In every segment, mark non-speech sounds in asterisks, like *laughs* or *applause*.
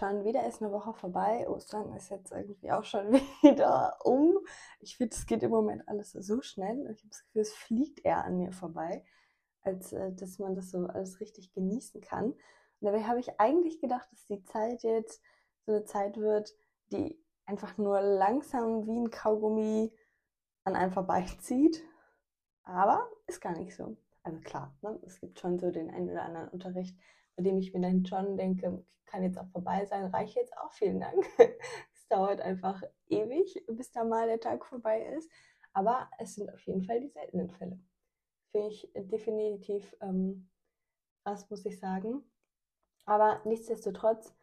schon wieder ist eine Woche vorbei. Ostern ist jetzt irgendwie auch schon *laughs* wieder um. Ich finde, es geht im Moment alles so schnell. Ich habe das Gefühl, es fliegt eher an mir vorbei, als äh, dass man das so alles richtig genießen kann. Und dabei habe ich eigentlich gedacht, dass die Zeit jetzt so eine Zeit wird, die einfach nur langsam wie ein Kaugummi an einem vorbeizieht. Aber ist gar nicht so. Also klar, ne? es gibt schon so den einen oder anderen Unterricht, bei dem ich mir dann schon denke, kann jetzt auch vorbei sein, reicht jetzt auch, vielen Dank. *laughs* es dauert einfach ewig, bis da mal der Tag vorbei ist. Aber es sind auf jeden Fall die seltenen Fälle. Finde ich definitiv ähm, krass, muss ich sagen. Aber nichtsdestotrotz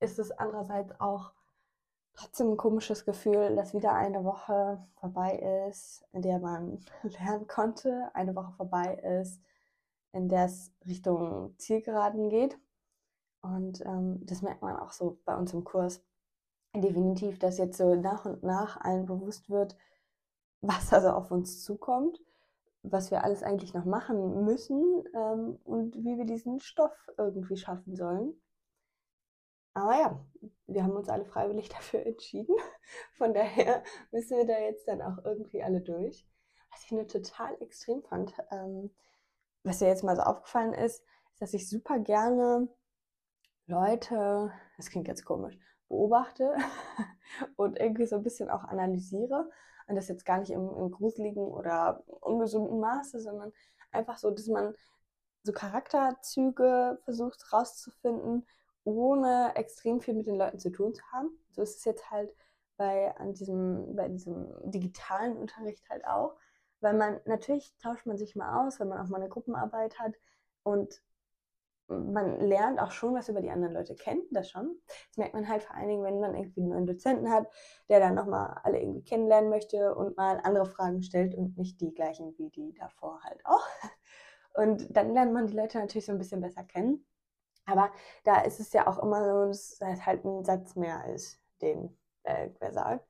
ist es andererseits auch trotzdem ein komisches Gefühl, dass wieder eine Woche vorbei ist, in der man *laughs* lernen konnte, eine Woche vorbei ist, in der es Richtung Zielgeraden geht. Und ähm, das merkt man auch so bei uns im Kurs. Definitiv, dass jetzt so nach und nach allen bewusst wird, was also auf uns zukommt, was wir alles eigentlich noch machen müssen ähm, und wie wir diesen Stoff irgendwie schaffen sollen. Aber ja, wir haben uns alle freiwillig *laughs* dafür entschieden. Von daher müssen wir da jetzt dann auch irgendwie alle durch. Was ich nur total extrem fand, ähm, was mir jetzt mal so aufgefallen ist, ist, dass ich super gerne Leute, das klingt jetzt komisch, beobachte *laughs* und irgendwie so ein bisschen auch analysiere. Und das jetzt gar nicht im, im gruseligen oder ungesunden Maße, sondern einfach so, dass man so Charakterzüge versucht rauszufinden, ohne extrem viel mit den Leuten zu tun zu haben. So ist es jetzt halt bei, an diesem, bei diesem digitalen Unterricht halt auch. Weil man, natürlich tauscht man sich mal aus, wenn man auch mal eine Gruppenarbeit hat und man lernt auch schon was über die anderen Leute kennen, das schon. Das merkt man halt vor allen Dingen, wenn man irgendwie einen neuen Dozenten hat, der dann nochmal alle irgendwie kennenlernen möchte und mal andere Fragen stellt und nicht die gleichen wie die davor halt auch. *laughs* Und dann lernt man die Leute natürlich so ein bisschen besser kennen. Aber da ist es ja auch immer so, dass es halt ein Satz mehr als den äh, wer sagt.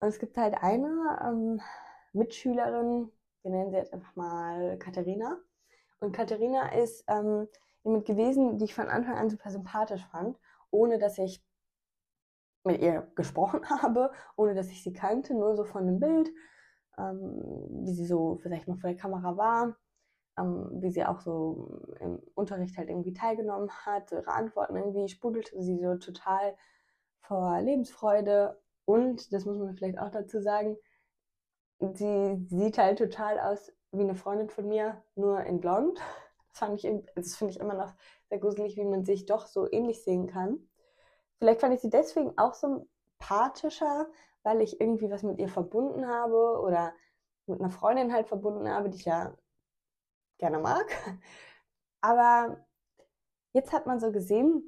Und es gibt halt eine ähm, Mitschülerin, wir nennen sie jetzt einfach mal Katharina. Und Katharina ist ähm, jemand gewesen, die ich von Anfang an super sympathisch fand, ohne dass ich mit ihr gesprochen *laughs* habe, ohne dass ich sie kannte, nur so von dem Bild, ähm, wie sie so vielleicht noch vor der Kamera war ähm, wie sie auch so im Unterricht halt irgendwie teilgenommen hat. Ihre Antworten irgendwie sprudelte sie so total vor Lebensfreude. Und, das muss man vielleicht auch dazu sagen, sie sieht halt total aus wie eine Freundin von mir, nur in blond. Das das finde ich immer noch sehr gruselig, wie man sich doch so ähnlich sehen kann. Vielleicht fand ich sie deswegen auch sympathischer, weil ich irgendwie was mit ihr verbunden habe oder mit einer Freundin halt verbunden habe, die ich ja gerne mag. Aber jetzt hat man so gesehen,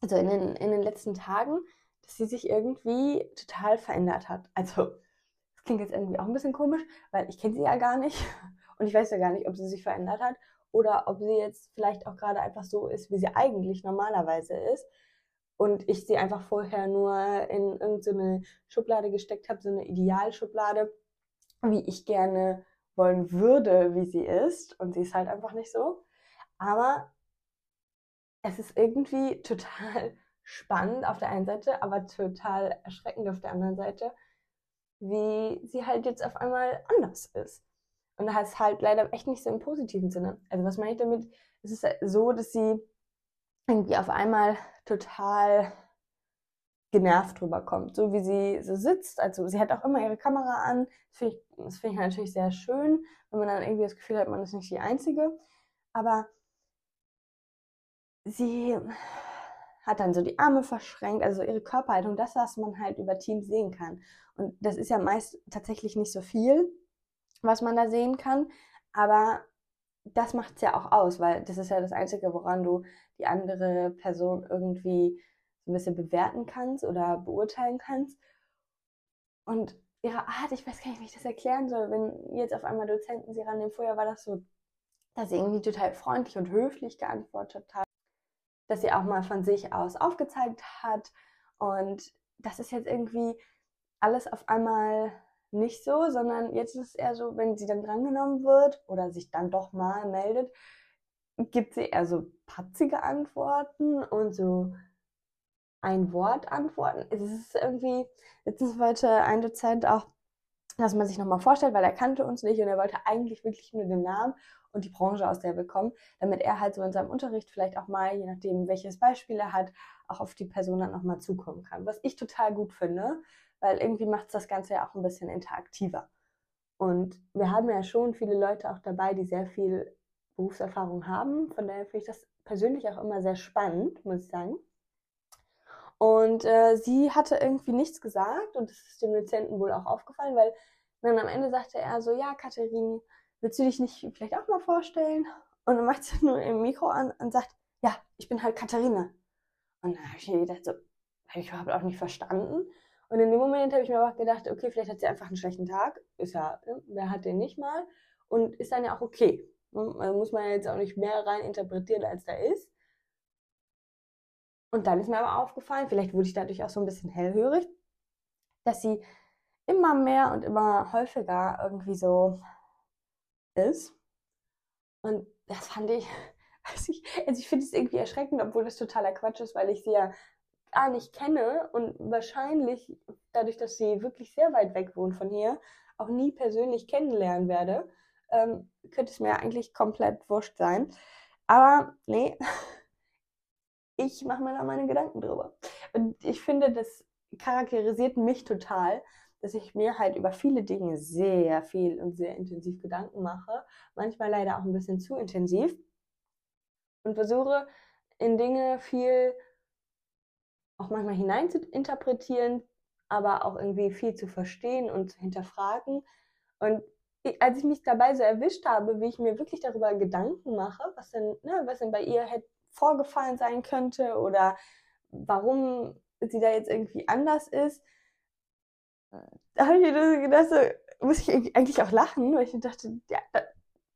also in den, in den letzten Tagen, dass sie sich irgendwie total verändert hat. Also, klingt jetzt irgendwie auch ein bisschen komisch, weil ich kenne sie ja gar nicht *laughs* und ich weiß ja gar nicht, ob sie sich verändert hat oder ob sie jetzt vielleicht auch gerade einfach so ist, wie sie eigentlich normalerweise ist und ich sie einfach vorher nur in irgendeine Schublade gesteckt habe, so eine Idealschublade, wie ich gerne wollen würde, wie sie ist. Und sie ist halt einfach nicht so. Aber es ist irgendwie *laughs* total spannend auf der einen Seite, aber total erschreckend auf der anderen Seite, wie sie halt jetzt auf einmal anders ist. Und das ist halt leider echt nicht so im positiven Sinne. Also was meine ich damit? Es ist so, dass sie irgendwie auf einmal total genervt drüber kommt, so wie sie so sitzt. Also sie hat auch immer ihre Kamera an. Das finde ich, find ich natürlich sehr schön, wenn man dann irgendwie das Gefühl hat, man ist nicht die Einzige. Aber sie hat dann so die Arme verschränkt, also ihre Körperhaltung, das, was man halt über Teams sehen kann. Und das ist ja meist tatsächlich nicht so viel, was man da sehen kann. Aber das macht es ja auch aus, weil das ist ja das Einzige, woran du die andere Person irgendwie ein bisschen bewerten kannst oder beurteilen kannst. Und ihre Art, ich weiß gar nicht, wie ich das erklären soll, wenn jetzt auf einmal Dozenten sie rannehmen, vorher war das so, dass sie irgendwie total freundlich und höflich geantwortet hat, dass sie auch mal von sich aus aufgezeigt hat und das ist jetzt irgendwie alles auf einmal nicht so, sondern jetzt ist es eher so, wenn sie dann drangenommen wird oder sich dann doch mal meldet, gibt sie eher so patzige Antworten und so ein Wort antworten. Es ist irgendwie, letztens wollte ein Dozent auch, dass man sich nochmal vorstellt, weil er kannte uns nicht und er wollte eigentlich wirklich nur den Namen und die Branche, aus der wir kommen, damit er halt so in seinem Unterricht vielleicht auch mal, je nachdem, welches Beispiel er hat, auch auf die Person dann nochmal zukommen kann. Was ich total gut finde, weil irgendwie macht es das Ganze ja auch ein bisschen interaktiver. Und wir haben ja schon viele Leute auch dabei, die sehr viel Berufserfahrung haben. Von daher finde ich das persönlich auch immer sehr spannend, muss ich sagen. Und äh, sie hatte irgendwie nichts gesagt und das ist dem Dozenten wohl auch aufgefallen, weil dann am Ende sagte er so, ja, Katharin, willst du dich nicht vielleicht auch mal vorstellen? Und dann macht sie *laughs* nur im Mikro an und sagt, ja, ich bin halt Katharina. Und dann habe ich mir gedacht, so, habe ich überhaupt auch nicht verstanden. Und in dem Moment habe ich mir aber gedacht, okay, vielleicht hat sie einfach einen schlechten Tag. Ist ja, ne, wer hat den nicht mal? Und ist dann ja auch okay. Ne, da muss man jetzt auch nicht mehr rein interpretieren, als da ist. Und dann ist mir aber aufgefallen, vielleicht wurde ich dadurch auch so ein bisschen hellhörig, dass sie immer mehr und immer häufiger irgendwie so ist. Und das fand ich, *laughs* also ich, also ich finde es irgendwie erschreckend, obwohl das totaler Quatsch ist, weil ich sie ja gar nicht kenne und wahrscheinlich dadurch, dass sie wirklich sehr weit weg wohnt von hier, auch nie persönlich kennenlernen werde, ähm, könnte es mir eigentlich komplett wurscht sein. Aber nee, *laughs* ich mache mir da meine Gedanken drüber. Und ich finde, das charakterisiert mich total, dass ich mir halt über viele Dinge sehr viel und sehr intensiv Gedanken mache. Manchmal leider auch ein bisschen zu intensiv. Und versuche in Dinge viel auch manchmal hinein zu interpretieren, aber auch irgendwie viel zu verstehen und zu hinterfragen. Und als ich mich dabei so erwischt habe, wie ich mir wirklich darüber Gedanken mache, was denn, ne, was denn bei ihr hätte vorgefallen sein könnte oder warum sie da jetzt irgendwie anders ist. Da habe ich mir gedacht, so, muss ich eigentlich auch lachen, weil ich dachte, ja, das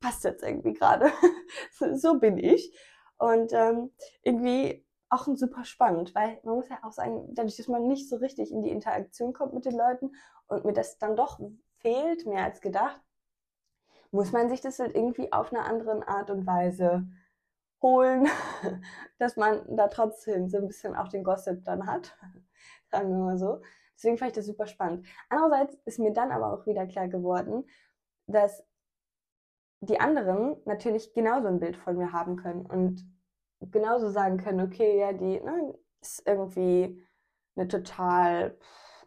passt jetzt irgendwie gerade. *laughs* so bin ich. Und ähm, irgendwie auch super spannend, weil man muss ja auch sagen, dadurch, dass man nicht so richtig in die Interaktion kommt mit den Leuten und mir das dann doch fehlt, mehr als gedacht, muss man sich das halt irgendwie auf eine andere Art und Weise holen, *laughs* dass man da trotzdem so ein bisschen auch den Gossip dann hat. *laughs* Sagen wir mal so. Deswegen fand ich das super spannend. Andererseits ist mir dann aber auch wieder klar geworden, dass die anderen natürlich genauso ein Bild von mir haben können und genauso sagen können, okay, ja, die ne, ist irgendwie eine total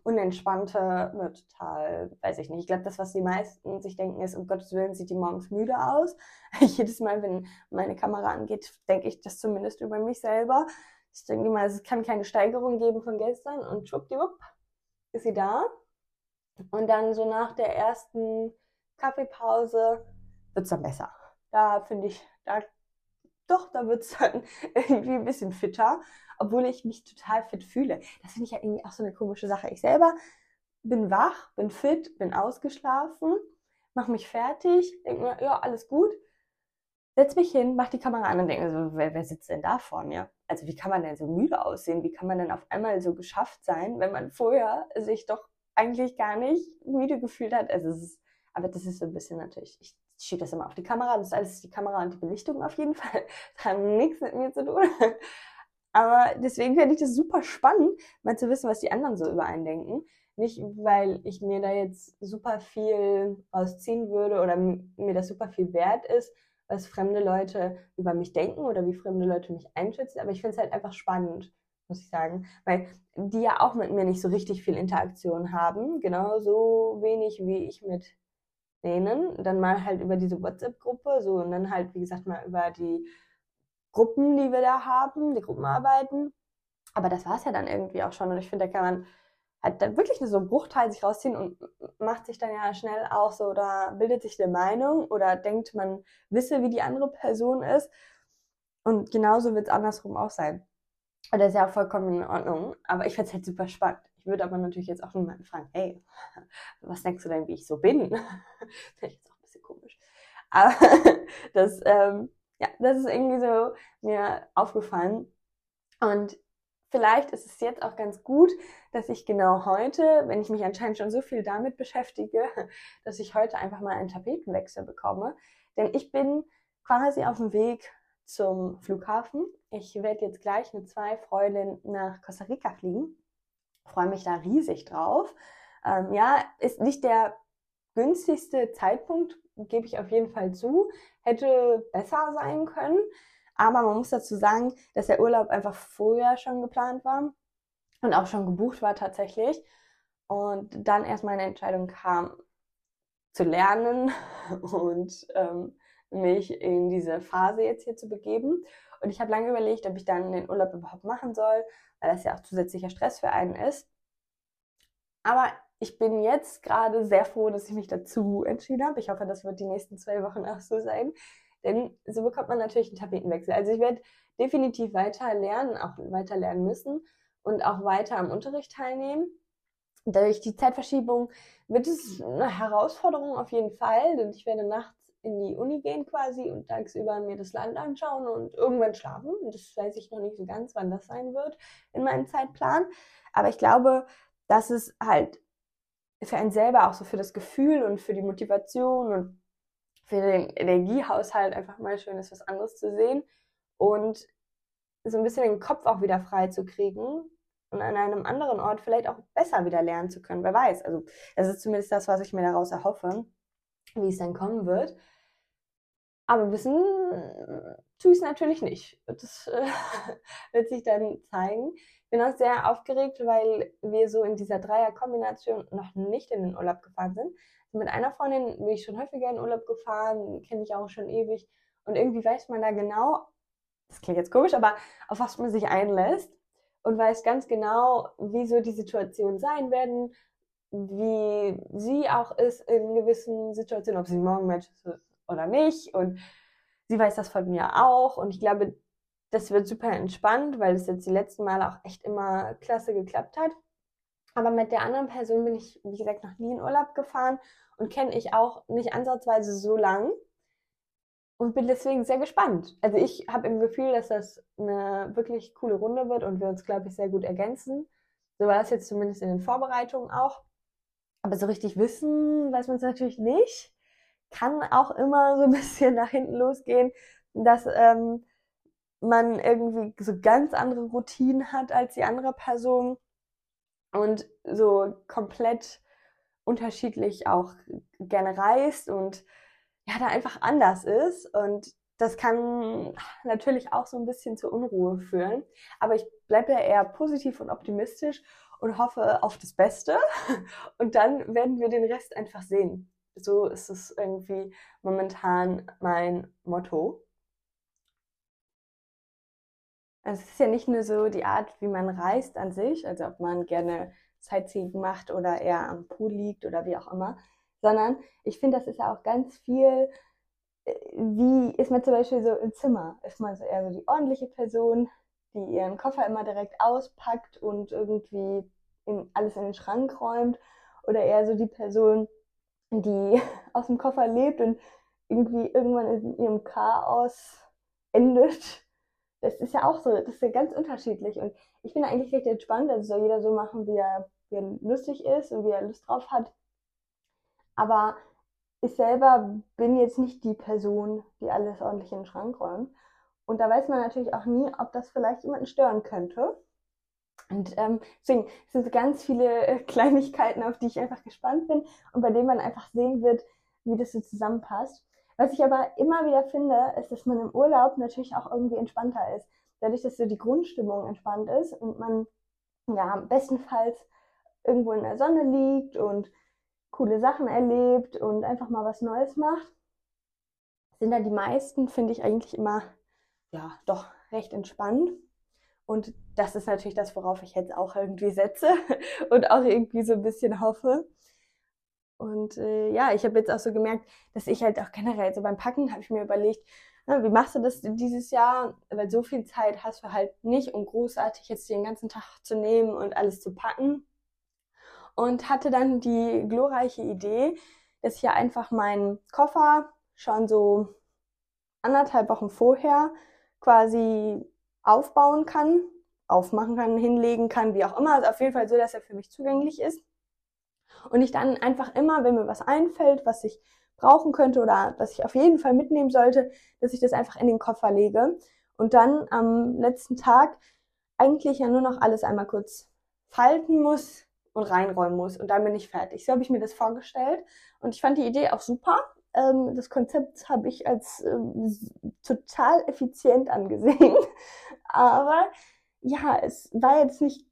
unentspannte, eine total, weiß ich nicht. Ich glaube, das, was die meisten sich denken, ist, um Gottes Willen sieht die morgens müde aus. *laughs* Jedes Mal, wenn meine Kamera angeht, denke ich das zumindest über mich selber. Ich denke immer, es kann keine Steigerung geben von gestern und schwuppdiwupp ist sie da. Und dann so nach der ersten Kaffeepause wird es dann besser. Da finde ich, da doch, da wird es dann *laughs* irgendwie ein bisschen fitter obwohl ich mich total fit fühle. Das finde ich ja irgendwie auch so eine komische Sache. Ich selber bin wach, bin fit, bin ausgeschlafen, mache mich fertig, denke mir, ja, alles gut, setz mich hin, mach die Kamera an und denke so, wer, wer sitzt denn da vor mir? Also wie kann man denn so müde aussehen? Wie kann man denn auf einmal so geschafft sein, wenn man vorher sich doch eigentlich gar nicht müde gefühlt hat? Also ist, aber das ist so ein bisschen natürlich, ich schiebe das immer auf die Kamera, das ist alles die Kamera und die Belichtung auf jeden *laughs* Fall. Das hat nichts mit mir zu tun. Aber deswegen fände ich das super spannend, mal zu wissen, was die anderen so über einen denken. Nicht, weil ich mir da jetzt super viel rausziehen würde oder mir das super viel wert ist, was fremde Leute über mich denken oder wie fremde Leute mich einschätzen. Aber ich finde es halt einfach spannend, muss ich sagen. Weil die ja auch mit mir nicht so richtig viel Interaktion haben. Genauso wenig wie ich mit denen. Dann mal halt über diese WhatsApp-Gruppe, so und dann halt, wie gesagt, mal über die Gruppen, die wir da haben, die Gruppenarbeiten. Aber das war es ja dann irgendwie auch schon. Und ich finde, da kann man halt dann wirklich nur so einen Bruchteil sich rausziehen und macht sich dann ja schnell auch so oder bildet sich eine Meinung oder denkt, man wisse, wie die andere Person ist. Und genauso wird es andersrum auch sein. Und das ist ja auch vollkommen in Ordnung. Aber ich finde es halt super spannend. Ich würde aber natürlich jetzt auch niemanden fragen, hey, *laughs* was denkst du denn, wie ich so bin? *laughs* Finde ich jetzt auch ein bisschen komisch. Aber *laughs* das, ähm, ja, das ist irgendwie so mir aufgefallen. Und vielleicht ist es jetzt auch ganz gut, dass ich genau heute, wenn ich mich anscheinend schon so viel damit beschäftige, *laughs* dass ich heute einfach mal einen Tapetenwechsel bekomme. Denn ich bin quasi auf dem Weg zum Flughafen. Ich werde jetzt gleich mit zwei Freundinnen nach Costa Rica fliegen. Freue mich da riesig drauf. Ähm, ja, ist nicht der günstigste Zeitpunkt, gebe ich auf jeden Fall zu. Hätte besser sein können. Aber man muss dazu sagen, dass der Urlaub einfach vorher schon geplant war und auch schon gebucht war tatsächlich. Und dann erst meine Entscheidung kam, zu lernen *laughs* und ähm, mich in diese Phase jetzt hier zu begeben. Und ich habe lange überlegt, ob ich dann den Urlaub überhaupt machen soll, weil das ja auch zusätzlicher Stress für einen ist. Aber ich bin jetzt gerade sehr froh, dass ich mich dazu entschieden habe. Ich hoffe, das wird die nächsten zwei Wochen auch so sein. Denn so bekommt man natürlich einen Tapetenwechsel. Also ich werde definitiv weiter lernen, auch weiter lernen müssen und auch weiter am Unterricht teilnehmen. Durch die Zeitverschiebung wird es eine Herausforderung auf jeden Fall, denn ich werde nachts in die Uni gehen quasi und tagsüber mir das Land anschauen und irgendwann schlafen. Das weiß ich noch nicht so ganz, wann das sein wird in meinem Zeitplan. Aber ich glaube, dass es halt für einen selber auch so für das Gefühl und für die Motivation und für den Energiehaushalt einfach mal schön ist, was anderes zu sehen und so ein bisschen den Kopf auch wieder frei zu kriegen und an einem anderen Ort vielleicht auch besser wieder lernen zu können. Wer weiß. Also, das ist zumindest das, was ich mir daraus erhoffe, wie es dann kommen wird. Aber wissen tue ich es natürlich nicht. Das äh, *laughs* wird sich dann zeigen. Ich bin auch sehr aufgeregt, weil wir so in dieser Dreierkombination noch nicht in den Urlaub gefahren sind. Mit einer Freundin bin ich schon häufiger in Urlaub gefahren, kenne ich auch schon ewig. Und irgendwie weiß man da genau, das klingt jetzt komisch, aber auf was man sich einlässt und weiß ganz genau, wie so die Situationen sein werden, wie sie auch ist in gewissen Situationen, ob sie morgen Match ist oder nicht. Und sie weiß das von mir auch. Und ich glaube, das wird super entspannt, weil es jetzt die letzten Male auch echt immer klasse geklappt hat. Aber mit der anderen Person bin ich, wie gesagt, noch nie in Urlaub gefahren und kenne ich auch nicht ansatzweise so lang und bin deswegen sehr gespannt. Also ich habe im Gefühl, dass das eine wirklich coole Runde wird und wir uns, glaube ich, sehr gut ergänzen. So war es jetzt zumindest in den Vorbereitungen auch. Aber so richtig wissen weiß man es natürlich nicht. Kann auch immer so ein *laughs* bisschen nach hinten losgehen, dass ähm, man irgendwie so ganz andere Routinen hat als die andere Person und so komplett unterschiedlich auch gerne reist und ja, da einfach anders ist. Und das kann natürlich auch so ein bisschen zur Unruhe führen. Aber ich bleibe ja eher positiv und optimistisch und hoffe auf das Beste. *laughs* Und dann werden wir den Rest einfach sehen. So ist es irgendwie momentan mein Motto. Also es ist ja nicht nur so die Art, wie man reist an sich, also ob man gerne Sightseeing macht oder eher am Pool liegt oder wie auch immer, sondern ich finde, das ist ja auch ganz viel, äh, wie ist man zum Beispiel so im Zimmer? Ist man so eher so die ordentliche Person, die ihren Koffer immer direkt auspackt und irgendwie in, alles in den Schrank räumt? Oder eher so die Person, die *laughs* aus dem Koffer lebt und irgendwie irgendwann in ihrem Chaos endet? Das ist ja auch so, das ist ja ganz unterschiedlich. Und ich bin eigentlich recht entspannt, also soll jeder so machen, wie er, wie er lustig ist und wie er Lust drauf hat. Aber ich selber bin jetzt nicht die Person, die alles ordentlich in den Schrank räumt. Und da weiß man natürlich auch nie, ob das vielleicht jemanden stören könnte. Und ähm, deswegen sind ganz viele äh, *laughs* Kleinigkeiten, auf die ich einfach gespannt bin und bei denen man einfach sehen wird, wie das so zusammenpasst. Was ich aber immer wieder finde, ist, dass man im Urlaub natürlich auch irgendwie entspannter ist. Dadurch, dass so die Grundstimmung entspannt ist und man ja bestenfalls irgendwo in der Sonne liegt und coole Sachen erlebt und einfach mal was Neues macht, sind da die meisten, finde ich eigentlich immer, ja, doch recht entspannt. Und das ist natürlich das, worauf ich jetzt auch irgendwie setze *laughs* und auch irgendwie so ein bisschen hoffe. Und äh, ja, ich habe jetzt auch so gemerkt, dass ich halt auch generell so beim Packen habe ich mir überlegt, na, wie machst du das dieses Jahr? Weil so viel Zeit hast du halt nicht, um großartig jetzt den ganzen Tag zu nehmen und alles zu packen und hatte dann die glorreiche Idee, dass ich ja einfach meinen Koffer schon so anderthalb Wochen vorher quasi aufbauen kann, aufmachen kann, hinlegen kann, wie auch immer. Also auf jeden Fall so, dass er für mich zugänglich ist. Und ich dann einfach immer, wenn mir was einfällt, was ich brauchen könnte oder was ich auf jeden Fall mitnehmen sollte, dass ich das einfach in den Koffer lege und dann am letzten Tag eigentlich ja nur noch alles einmal kurz falten muss und reinräumen muss und dann bin ich fertig. So habe ich mir das vorgestellt und ich fand die Idee auch super. Ähm, das Konzept habe ich als ähm, total effizient angesehen, *laughs* aber ja, es war jetzt nicht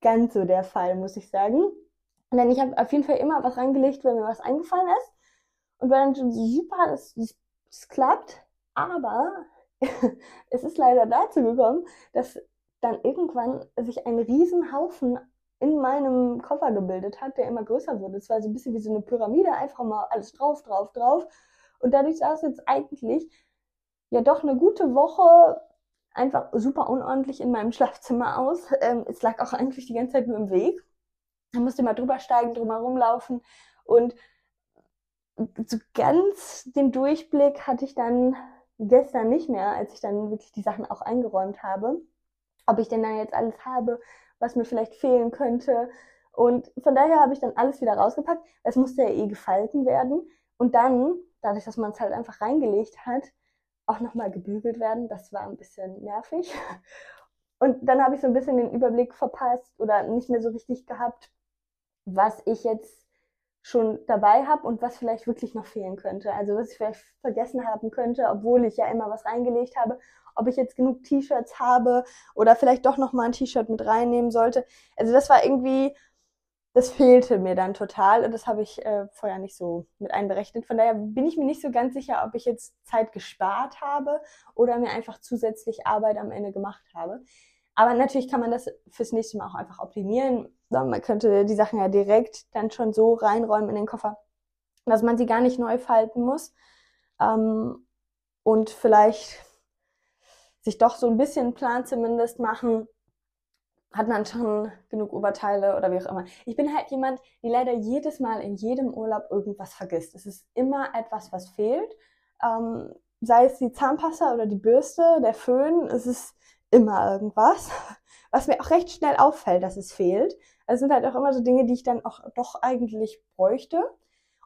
ganz so der Fall, muss ich sagen. Denn ich habe auf jeden Fall immer was reingelegt, wenn mir was eingefallen ist. Und war dann schon super, dass es klappt. Aber *laughs* es ist leider dazu gekommen, dass dann irgendwann sich ein Riesenhaufen in meinem Koffer gebildet hat, der immer größer wurde. Es war so ein bisschen wie so eine Pyramide, einfach mal alles drauf, drauf, drauf. Und dadurch sah es jetzt eigentlich ja doch eine gute Woche einfach super unordentlich in meinem Schlafzimmer aus. Ähm, es lag auch eigentlich die ganze Zeit nur im Weg. Da musste mal drüber steigen, drum laufen. Und so ganz den Durchblick hatte ich dann gestern nicht mehr, als ich dann wirklich die Sachen auch eingeräumt habe. Ob ich denn da jetzt alles habe, was mir vielleicht fehlen könnte. Und von daher habe ich dann alles wieder rausgepackt. Es musste ja eh gefalten werden. Und dann, dadurch, dass man es halt einfach reingelegt hat, auch nochmal gebügelt werden. Das war ein bisschen nervig. Und dann habe ich so ein bisschen den Überblick verpasst oder nicht mehr so richtig gehabt, was ich jetzt schon dabei habe und was vielleicht wirklich noch fehlen könnte. Also was ich vielleicht vergessen haben könnte, obwohl ich ja immer was reingelegt habe. Ob ich jetzt genug T-Shirts habe oder vielleicht doch noch mal ein T-Shirt mit reinnehmen sollte. Also das war irgendwie das fehlte mir dann total und das habe ich äh, vorher nicht so mit einberechnet. Von daher bin ich mir nicht so ganz sicher, ob ich jetzt Zeit gespart habe oder mir einfach zusätzlich Arbeit am Ende gemacht habe. Aber natürlich kann man das fürs nächste Mal auch einfach optimieren. Man könnte die Sachen ja direkt dann schon so reinräumen in den Koffer, dass man sie gar nicht neu falten muss. Ähm, und vielleicht sich doch so ein bisschen Plan zumindest machen, hat man schon genug Oberteile oder wie auch immer. Ich bin halt jemand, die leider jedes Mal in jedem Urlaub irgendwas vergisst. Es ist immer etwas, was fehlt. Ähm, sei es die Zahnpasta oder die Bürste, der Föhn, es ist immer irgendwas, *laughs* was mir auch recht schnell auffällt, dass es fehlt. Also es sind halt auch immer so Dinge, die ich dann auch doch eigentlich bräuchte.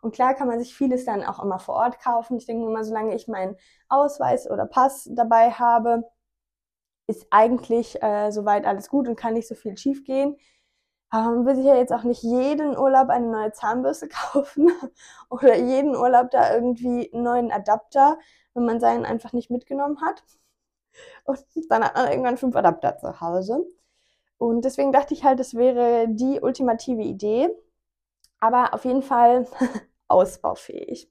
Und klar kann man sich vieles dann auch immer vor Ort kaufen. Ich denke nur mal, solange ich meinen Ausweis oder Pass dabei habe, ist eigentlich äh, soweit alles gut und kann nicht so viel schief gehen. Ähm, will sich ja jetzt auch nicht jeden Urlaub eine neue Zahnbürste *laughs* kaufen oder jeden Urlaub da irgendwie einen neuen Adapter, wenn man seinen einfach nicht mitgenommen hat. Und dann hat man irgendwann fünf Adapter zu Hause. Und deswegen dachte ich halt, das wäre die ultimative Idee. Aber auf jeden Fall *laughs* ausbaufähig.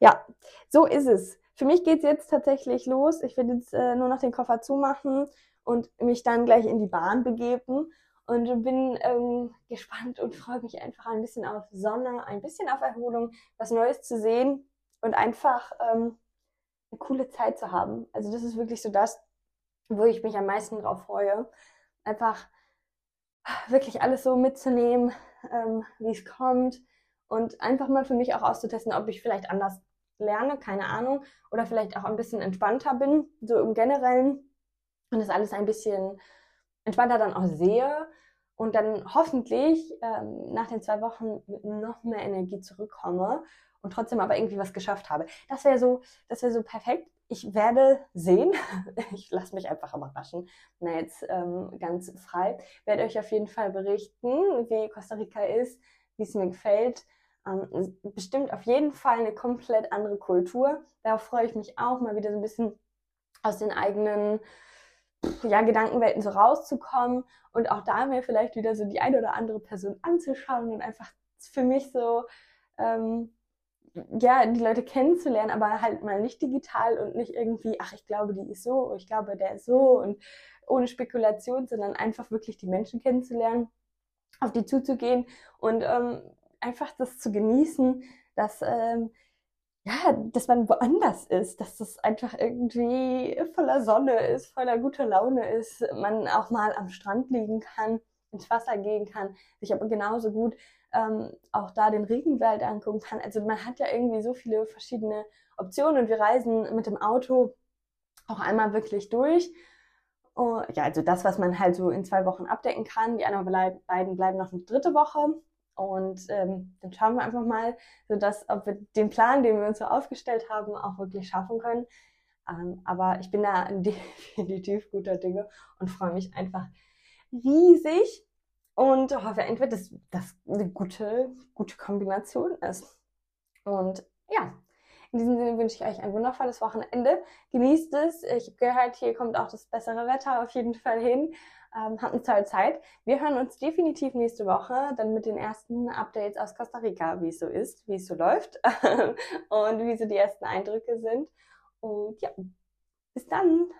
Ja, so ist es. Für mich geht's jetzt tatsächlich los. Ich werde jetzt äh, nur noch den Koffer zumachen und mich dann gleich in die Bahn begeben und bin ähm, gespannt und freue mich einfach ein bisschen auf Sonne, ein bisschen auf Erholung, was Neues zu sehen und einfach ähm, eine coole Zeit zu haben. Also das ist wirklich so das, wo ich mich am meisten drauf freue. Einfach wirklich alles so mitzunehmen, ähm, wie es kommt und einfach mal für mich auch auszutesten, ob ich vielleicht anders lerne, keine Ahnung, oder vielleicht auch ein bisschen entspannter bin, so im Generellen und das alles ein bisschen entspannter dann auch sehe und dann hoffentlich ähm, nach den zwei Wochen mit noch mehr Energie zurückkomme und trotzdem aber irgendwie was geschafft habe. Das wäre so, das wäre so perfekt. Ich werde sehen. *laughs* Ich lasse mich einfach überraschen. Na, jetzt ähm, ganz frei. Werde euch auf jeden Fall berichten, wie Costa Rica ist, wie es mir gefällt ähm, bestimmt auf jeden Fall eine komplett andere Kultur. Darauf freue ich mich auch, mal wieder so ein bisschen aus den eigenen ja, Gedankenwelten so rauszukommen und auch da mir vielleicht wieder so die eine oder andere Person anzuschauen und einfach für mich so, ähm, ja, die Leute kennenzulernen, aber halt mal nicht digital und nicht irgendwie, ach, ich glaube, die ist so, ich glaube, der ist so und ohne Spekulation, sondern einfach wirklich die Menschen kennenzulernen, auf die zuzugehen und ähm, einfach das zu genießen, dass, ähm, ja, dass man woanders ist, dass das einfach irgendwie voller Sonne ist, voller guter Laune ist, man auch mal am Strand liegen kann, ins Wasser gehen kann, sich aber genauso gut ähm, auch da den Regenwald angucken kann. Also man hat ja irgendwie so viele verschiedene Optionen und wir reisen mit dem Auto auch einmal wirklich durch. Uh, ja, also das, was man halt so in zwei Wochen abdecken kann. Die anderen beiden bleiben noch eine dritte Woche. Und ähm, dann schauen wir einfach mal, so dass, ob wir den Plan, den wir uns so aufgestellt haben, auch wirklich schaffen können. Ähm, aber ich bin da *laughs* definitiv guter Dinge und freue mich einfach riesig und hoffe entweder, dass das eine gute, gute Kombination ist. Und ja, in diesem Sinne wünsche ich euch ein wundervolles Wochenende. Genießt es. Ich habe gehört, hier kommt auch das bessere Wetter auf jeden Fall hin. Ähm, habt eine tolle Zeit. Wir hören uns definitiv nächste Woche dann mit den ersten Updates aus Costa Rica, wie es so ist, wie es so läuft *laughs* und wie so die ersten Eindrücke sind. Und ja, bis dann.